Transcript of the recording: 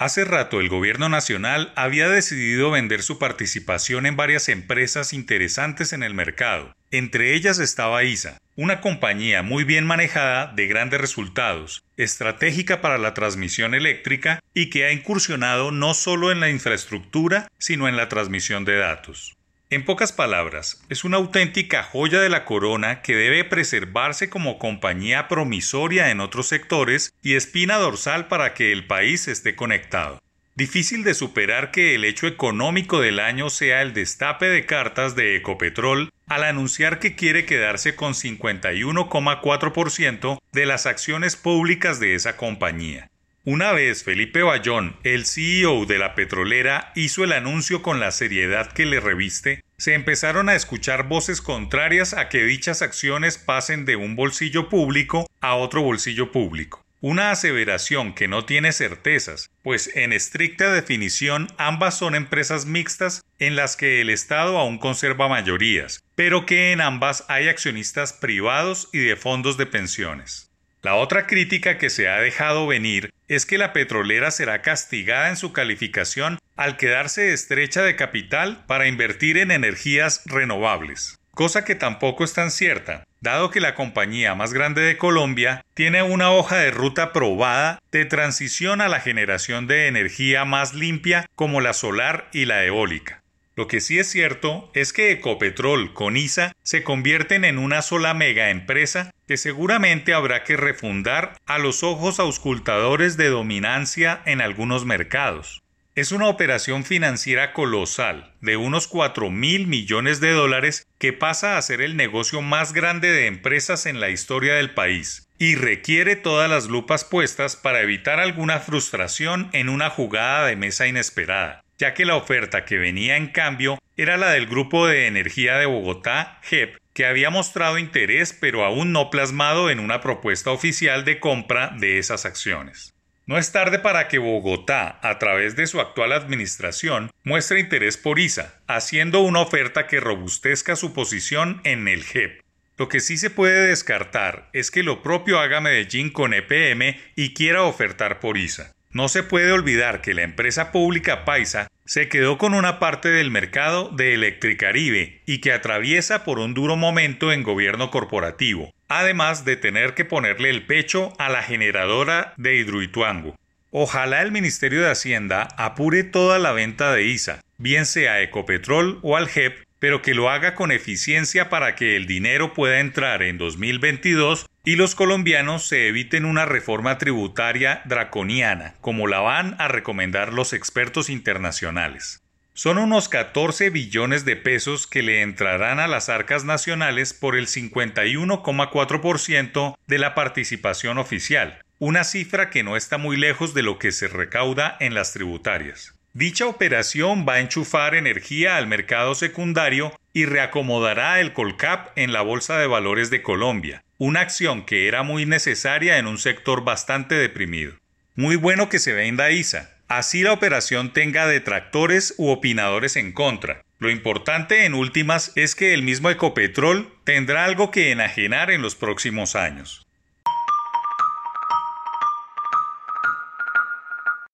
Hace rato el gobierno nacional había decidido vender su participación en varias empresas interesantes en el mercado. Entre ellas estaba ISA, una compañía muy bien manejada de grandes resultados, estratégica para la transmisión eléctrica y que ha incursionado no solo en la infraestructura, sino en la transmisión de datos. En pocas palabras, es una auténtica joya de la corona que debe preservarse como compañía promisoria en otros sectores y espina dorsal para que el país esté conectado. Difícil de superar que el hecho económico del año sea el destape de cartas de Ecopetrol al anunciar que quiere quedarse con 51,4% de las acciones públicas de esa compañía. Una vez Felipe Bayón, el CEO de la petrolera, hizo el anuncio con la seriedad que le reviste, se empezaron a escuchar voces contrarias a que dichas acciones pasen de un bolsillo público a otro bolsillo público. Una aseveración que no tiene certezas, pues en estricta definición ambas son empresas mixtas en las que el Estado aún conserva mayorías, pero que en ambas hay accionistas privados y de fondos de pensiones. La otra crítica que se ha dejado venir es que la petrolera será castigada en su calificación al quedarse estrecha de capital para invertir en energías renovables, cosa que tampoco es tan cierta, dado que la compañía más grande de Colombia tiene una hoja de ruta probada de transición a la generación de energía más limpia como la solar y la eólica. Lo que sí es cierto es que Ecopetrol con ISA se convierten en una sola mega empresa que seguramente habrá que refundar a los ojos auscultadores de dominancia en algunos mercados. Es una operación financiera colosal de unos 4 mil millones de dólares que pasa a ser el negocio más grande de empresas en la historia del país y requiere todas las lupas puestas para evitar alguna frustración en una jugada de mesa inesperada ya que la oferta que venía en cambio era la del Grupo de Energía de Bogotá, GEP, que había mostrado interés pero aún no plasmado en una propuesta oficial de compra de esas acciones. No es tarde para que Bogotá, a través de su actual administración, muestre interés por ISA, haciendo una oferta que robustezca su posición en el GEP. Lo que sí se puede descartar es que lo propio haga Medellín con EPM y quiera ofertar por ISA. No se puede olvidar que la empresa pública Paisa se quedó con una parte del mercado de Electricaribe y que atraviesa por un duro momento en gobierno corporativo, además de tener que ponerle el pecho a la generadora de Hidroituango. Ojalá el Ministerio de Hacienda apure toda la venta de ISA, bien sea Ecopetrol o al JEP, pero que lo haga con eficiencia para que el dinero pueda entrar en 2022 y los colombianos se eviten una reforma tributaria draconiana, como la van a recomendar los expertos internacionales. Son unos 14 billones de pesos que le entrarán a las arcas nacionales por el 51,4% de la participación oficial, una cifra que no está muy lejos de lo que se recauda en las tributarias. Dicha operación va a enchufar energía al mercado secundario y reacomodará el Colcap en la Bolsa de Valores de Colombia, una acción que era muy necesaria en un sector bastante deprimido. Muy bueno que se venda ISA, así la operación tenga detractores u opinadores en contra. Lo importante en últimas es que el mismo Ecopetrol tendrá algo que enajenar en los próximos años.